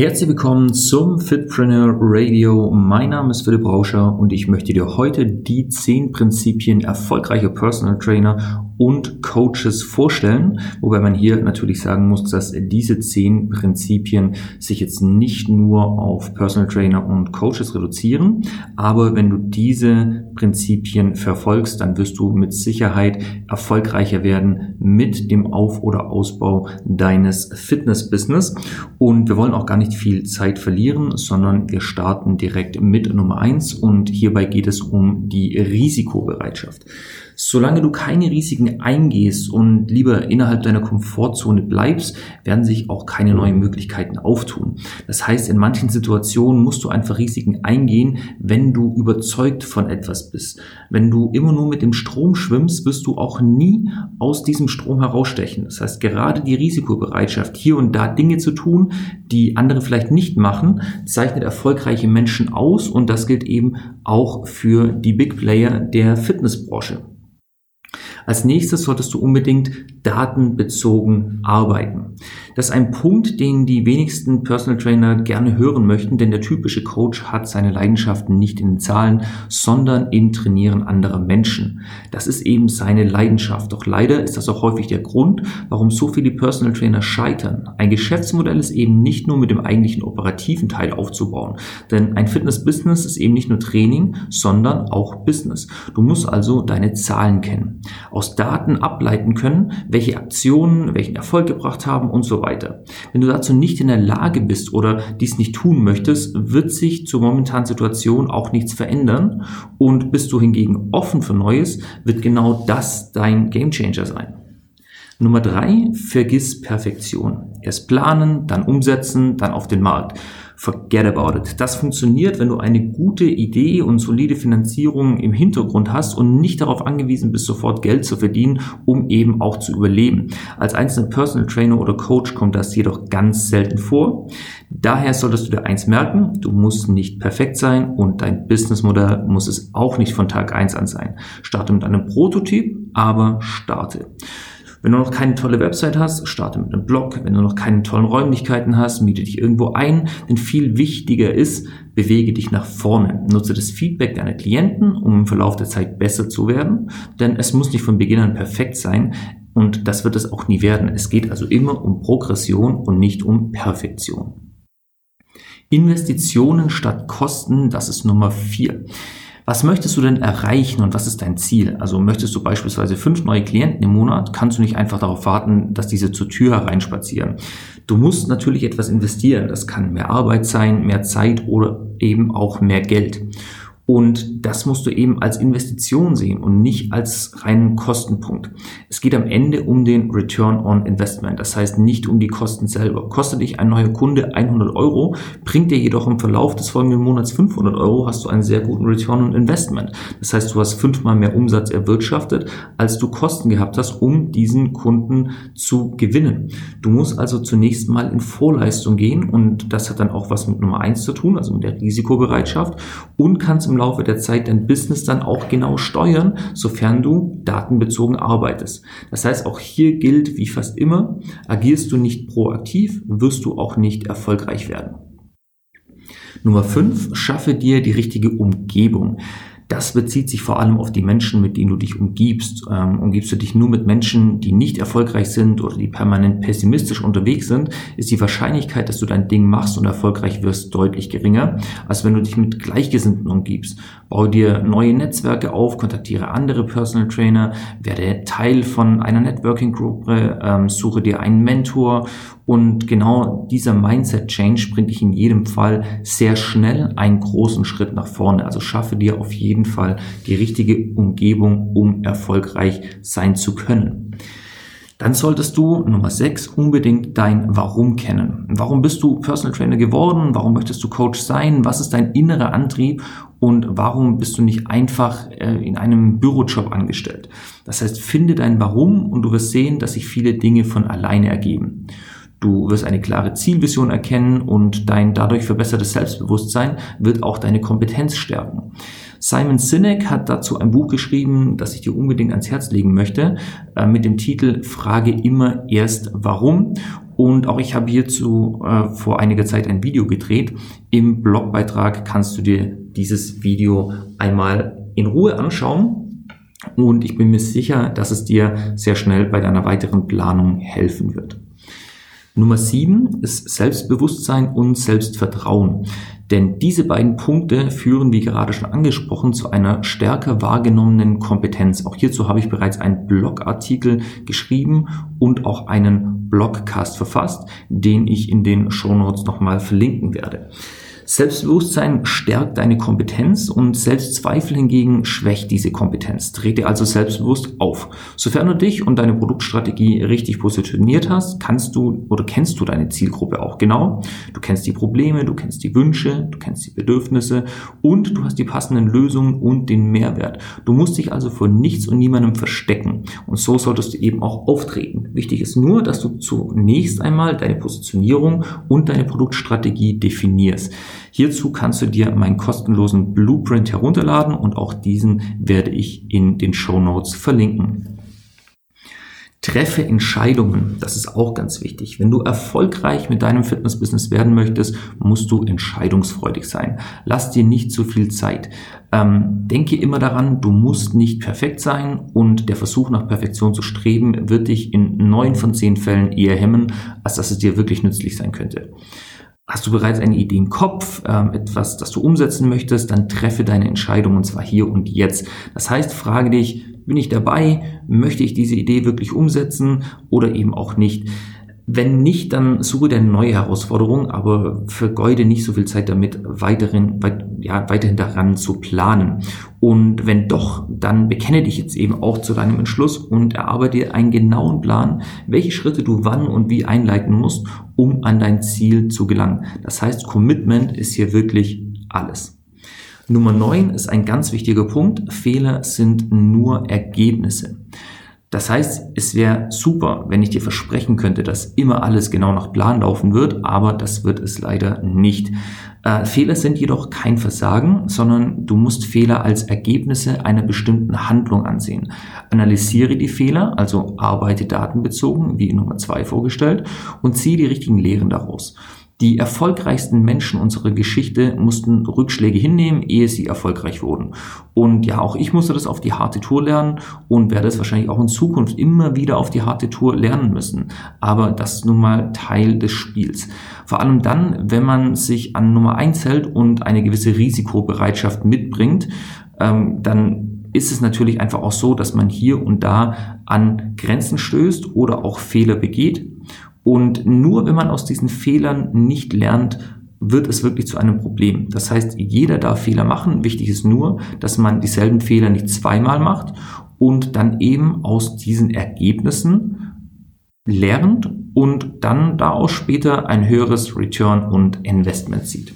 Herzlich willkommen zum Fitpreneur Radio. Mein Name ist Philipp Rauscher und ich möchte dir heute die zehn Prinzipien erfolgreicher Personal Trainer und Coaches vorstellen, wobei man hier natürlich sagen muss, dass diese zehn Prinzipien sich jetzt nicht nur auf Personal Trainer und Coaches reduzieren, aber wenn du diese Prinzipien verfolgst, dann wirst du mit Sicherheit erfolgreicher werden mit dem Auf- oder Ausbau deines Fitness-Business. Und wir wollen auch gar nicht viel Zeit verlieren, sondern wir starten direkt mit Nummer eins und hierbei geht es um die Risikobereitschaft. Solange du keine Risiken eingehst und lieber innerhalb deiner Komfortzone bleibst, werden sich auch keine neuen Möglichkeiten auftun. Das heißt, in manchen Situationen musst du einfach Risiken eingehen, wenn du überzeugt von etwas bist. Wenn du immer nur mit dem Strom schwimmst, wirst du auch nie aus diesem Strom herausstechen. Das heißt, gerade die Risikobereitschaft, hier und da Dinge zu tun, die andere vielleicht nicht machen, zeichnet erfolgreiche Menschen aus und das gilt eben auch für die Big Player der Fitnessbranche. Als nächstes solltest du unbedingt datenbezogen arbeiten. Das ist ein Punkt, den die wenigsten Personal Trainer gerne hören möchten, denn der typische Coach hat seine Leidenschaften nicht in Zahlen, sondern im Trainieren anderer Menschen. Das ist eben seine Leidenschaft. Doch leider ist das auch häufig der Grund, warum so viele Personal Trainer scheitern. Ein Geschäftsmodell ist eben nicht nur mit dem eigentlichen operativen Teil aufzubauen, denn ein Fitness-Business ist eben nicht nur Training, sondern auch Business. Du musst also deine Zahlen kennen aus Daten ableiten können, welche Aktionen welchen Erfolg gebracht haben und so weiter. Wenn du dazu nicht in der Lage bist oder dies nicht tun möchtest, wird sich zur momentanen Situation auch nichts verändern und bist du hingegen offen für Neues, wird genau das dein Gamechanger sein. Nummer drei, vergiss Perfektion. Erst planen, dann umsetzen, dann auf den Markt forget about it. Das funktioniert, wenn du eine gute Idee und solide Finanzierung im Hintergrund hast und nicht darauf angewiesen bist, sofort Geld zu verdienen, um eben auch zu überleben. Als einzelner Personal Trainer oder Coach kommt das jedoch ganz selten vor. Daher solltest du dir eins merken, du musst nicht perfekt sein und dein Businessmodell muss es auch nicht von Tag eins an sein. Starte mit einem Prototyp, aber starte. Wenn du noch keine tolle Website hast, starte mit einem Blog. Wenn du noch keine tollen Räumlichkeiten hast, miete dich irgendwo ein. Denn viel wichtiger ist, bewege dich nach vorne. Nutze das Feedback deiner Klienten, um im Verlauf der Zeit besser zu werden. Denn es muss nicht von Beginn an perfekt sein. Und das wird es auch nie werden. Es geht also immer um Progression und nicht um Perfektion. Investitionen statt Kosten, das ist Nummer vier. Was möchtest du denn erreichen und was ist dein Ziel? Also möchtest du beispielsweise fünf neue Klienten im Monat, kannst du nicht einfach darauf warten, dass diese zur Tür hereinspazieren. Du musst natürlich etwas investieren. Das kann mehr Arbeit sein, mehr Zeit oder eben auch mehr Geld. Und das musst du eben als Investition sehen und nicht als reinen Kostenpunkt. Es geht am Ende um den Return on Investment. Das heißt nicht um die Kosten selber. Kostet dich ein neuer Kunde 100 Euro, bringt dir jedoch im Verlauf des folgenden Monats 500 Euro, hast du einen sehr guten Return on Investment. Das heißt, du hast fünfmal mehr Umsatz erwirtschaftet, als du Kosten gehabt hast, um diesen Kunden zu gewinnen. Du musst also zunächst mal in Vorleistung gehen und das hat dann auch was mit Nummer eins zu tun, also mit der Risikobereitschaft und kannst im Laufe der Zeit dein Business dann auch genau steuern, sofern du datenbezogen arbeitest. Das heißt, auch hier gilt wie fast immer, agierst du nicht proaktiv, wirst du auch nicht erfolgreich werden. Nummer 5, schaffe dir die richtige Umgebung. Das bezieht sich vor allem auf die Menschen, mit denen du dich umgibst. Ähm, umgibst du dich nur mit Menschen, die nicht erfolgreich sind oder die permanent pessimistisch unterwegs sind, ist die Wahrscheinlichkeit, dass du dein Ding machst und erfolgreich wirst, deutlich geringer, als wenn du dich mit Gleichgesinnten umgibst. Baue dir neue Netzwerke auf, kontaktiere andere Personal Trainer, werde Teil von einer Networking-Gruppe, ähm, suche dir einen Mentor und genau dieser Mindset-Change bringt dich in jedem Fall sehr schnell einen großen Schritt nach vorne. Also schaffe dir auf jeden Fall die richtige Umgebung, um erfolgreich sein zu können. Dann solltest du, Nummer 6, unbedingt dein Warum kennen. Warum bist du Personal Trainer geworden? Warum möchtest du Coach sein? Was ist dein innerer Antrieb? Und warum bist du nicht einfach äh, in einem Bürojob angestellt? Das heißt, finde dein Warum und du wirst sehen, dass sich viele Dinge von alleine ergeben. Du wirst eine klare Zielvision erkennen und dein dadurch verbessertes Selbstbewusstsein wird auch deine Kompetenz stärken. Simon Sinek hat dazu ein Buch geschrieben, das ich dir unbedingt ans Herz legen möchte, äh, mit dem Titel Frage immer erst warum. Und auch ich habe hierzu äh, vor einiger Zeit ein Video gedreht. Im Blogbeitrag kannst du dir dieses Video einmal in Ruhe anschauen. Und ich bin mir sicher, dass es dir sehr schnell bei deiner weiteren Planung helfen wird. Nummer sieben ist Selbstbewusstsein und Selbstvertrauen. Denn diese beiden Punkte führen, wie gerade schon angesprochen, zu einer stärker wahrgenommenen Kompetenz. Auch hierzu habe ich bereits einen Blogartikel geschrieben und auch einen Blogcast verfasst, den ich in den Shownotes nochmal verlinken werde. Selbstbewusstsein stärkt deine Kompetenz und Selbstzweifel hingegen schwächt diese Kompetenz. Trete also selbstbewusst auf. Sofern du dich und deine Produktstrategie richtig positioniert hast, kannst du oder kennst du deine Zielgruppe auch genau. Du kennst die Probleme, du kennst die Wünsche, du kennst die Bedürfnisse und du hast die passenden Lösungen und den Mehrwert. Du musst dich also vor nichts und niemandem verstecken. Und so solltest du eben auch auftreten. Wichtig ist nur, dass du zunächst einmal deine Positionierung und deine Produktstrategie definierst. Hierzu kannst du dir meinen kostenlosen Blueprint herunterladen und auch diesen werde ich in den Show Notes verlinken. Treffe Entscheidungen, das ist auch ganz wichtig. Wenn du erfolgreich mit deinem Fitnessbusiness werden möchtest, musst du entscheidungsfreudig sein. Lass dir nicht zu viel Zeit. Ähm, denke immer daran, du musst nicht perfekt sein und der Versuch nach Perfektion zu streben wird dich in neun von zehn Fällen eher hemmen, als dass es dir wirklich nützlich sein könnte. Hast du bereits eine Idee im Kopf, ähm, etwas, das du umsetzen möchtest, dann treffe deine Entscheidung und zwar hier und jetzt. Das heißt, frage dich, bin ich dabei? Möchte ich diese Idee wirklich umsetzen oder eben auch nicht? Wenn nicht, dann suche dir eine neue Herausforderung, aber vergeude nicht so viel Zeit damit, weiterhin, weit, ja, weiterhin daran zu planen. Und wenn doch, dann bekenne dich jetzt eben auch zu deinem Entschluss und erarbeite einen genauen Plan, welche Schritte du wann und wie einleiten musst, um an dein Ziel zu gelangen. Das heißt, Commitment ist hier wirklich alles. Nummer neun ist ein ganz wichtiger Punkt. Fehler sind nur Ergebnisse. Das heißt, es wäre super, wenn ich dir versprechen könnte, dass immer alles genau nach Plan laufen wird, aber das wird es leider nicht. Äh, Fehler sind jedoch kein Versagen, sondern du musst Fehler als Ergebnisse einer bestimmten Handlung ansehen. Analysiere die Fehler, also arbeite datenbezogen, wie in Nummer zwei vorgestellt, und ziehe die richtigen Lehren daraus. Die erfolgreichsten Menschen unserer Geschichte mussten Rückschläge hinnehmen, ehe sie erfolgreich wurden. Und ja, auch ich musste das auf die harte Tour lernen und werde es wahrscheinlich auch in Zukunft immer wieder auf die harte Tour lernen müssen. Aber das ist nun mal Teil des Spiels. Vor allem dann, wenn man sich an Nummer eins hält und eine gewisse Risikobereitschaft mitbringt, ähm, dann ist es natürlich einfach auch so, dass man hier und da an Grenzen stößt oder auch Fehler begeht. Und nur wenn man aus diesen Fehlern nicht lernt, wird es wirklich zu einem Problem. Das heißt, jeder darf Fehler machen. Wichtig ist nur, dass man dieselben Fehler nicht zweimal macht und dann eben aus diesen Ergebnissen lernt und dann daraus später ein höheres Return und Investment sieht.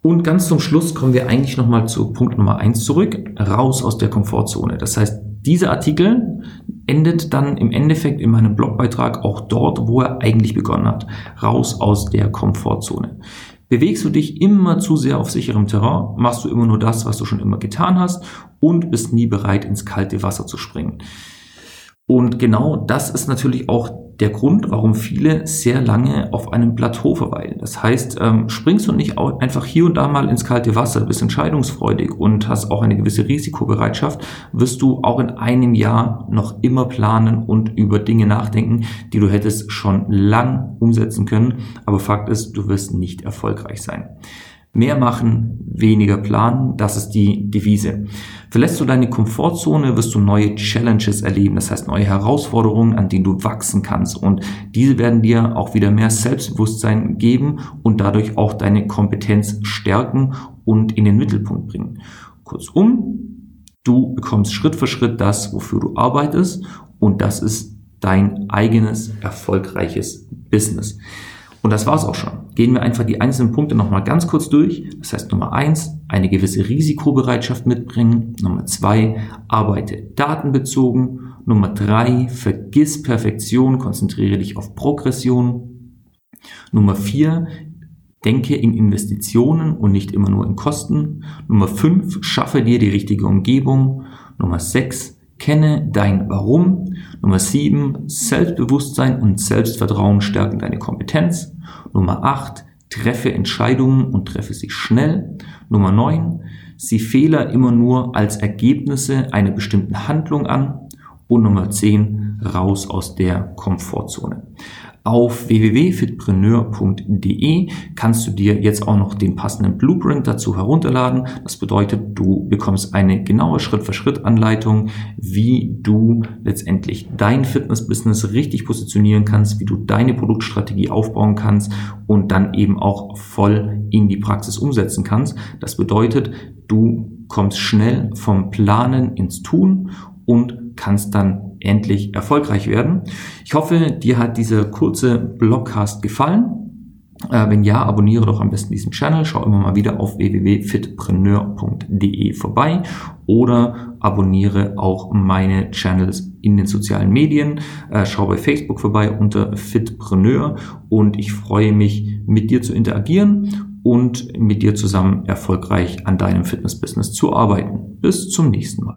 Und ganz zum Schluss kommen wir eigentlich nochmal zu Punkt Nummer eins zurück, raus aus der Komfortzone. Das heißt, dieser Artikel endet dann im Endeffekt in meinem Blogbeitrag auch dort, wo er eigentlich begonnen hat, raus aus der Komfortzone. Bewegst du dich immer zu sehr auf sicherem Terrain, machst du immer nur das, was du schon immer getan hast und bist nie bereit, ins kalte Wasser zu springen. Und genau das ist natürlich auch der Grund, warum viele sehr lange auf einem Plateau verweilen. Das heißt, ähm, springst du nicht einfach hier und da mal ins kalte Wasser, bist entscheidungsfreudig und hast auch eine gewisse Risikobereitschaft, wirst du auch in einem Jahr noch immer planen und über Dinge nachdenken, die du hättest schon lang umsetzen können. Aber Fakt ist, du wirst nicht erfolgreich sein. Mehr machen, weniger planen, das ist die Devise. Verlässt du deine Komfortzone, wirst du neue Challenges erleben, das heißt neue Herausforderungen, an denen du wachsen kannst. Und diese werden dir auch wieder mehr Selbstbewusstsein geben und dadurch auch deine Kompetenz stärken und in den Mittelpunkt bringen. Kurzum, du bekommst Schritt für Schritt das, wofür du arbeitest und das ist dein eigenes erfolgreiches Business. Und das war's auch schon. Gehen wir einfach die einzelnen Punkte nochmal ganz kurz durch. Das heißt Nummer eins, eine gewisse Risikobereitschaft mitbringen. Nummer zwei, arbeite datenbezogen. Nummer drei, vergiss Perfektion, konzentriere dich auf Progression. Nummer vier, denke in Investitionen und nicht immer nur in Kosten. Nummer fünf, schaffe dir die richtige Umgebung. Nummer sechs, Kenne dein Warum. Nummer 7, Selbstbewusstsein und Selbstvertrauen stärken deine Kompetenz. Nummer 8, treffe Entscheidungen und treffe sie schnell. Nummer 9, sieh Fehler immer nur als Ergebnisse einer bestimmten Handlung an. Und Nummer 10, raus aus der Komfortzone. Auf www.fitpreneur.de kannst du dir jetzt auch noch den passenden Blueprint dazu herunterladen. Das bedeutet, du bekommst eine genaue Schritt-für-Schritt-Anleitung, wie du letztendlich dein Fitness-Business richtig positionieren kannst, wie du deine Produktstrategie aufbauen kannst und dann eben auch voll in die Praxis umsetzen kannst. Das bedeutet, du kommst schnell vom Planen ins Tun und kannst dann endlich erfolgreich werden. Ich hoffe, dir hat dieser kurze Blogcast gefallen. Äh, wenn ja, abonniere doch am besten diesen Channel. Schau immer mal wieder auf www.fitpreneur.de vorbei oder abonniere auch meine Channels in den sozialen Medien. Äh, schau bei Facebook vorbei unter Fitpreneur und ich freue mich, mit dir zu interagieren und mit dir zusammen erfolgreich an deinem Fitnessbusiness zu arbeiten. Bis zum nächsten Mal.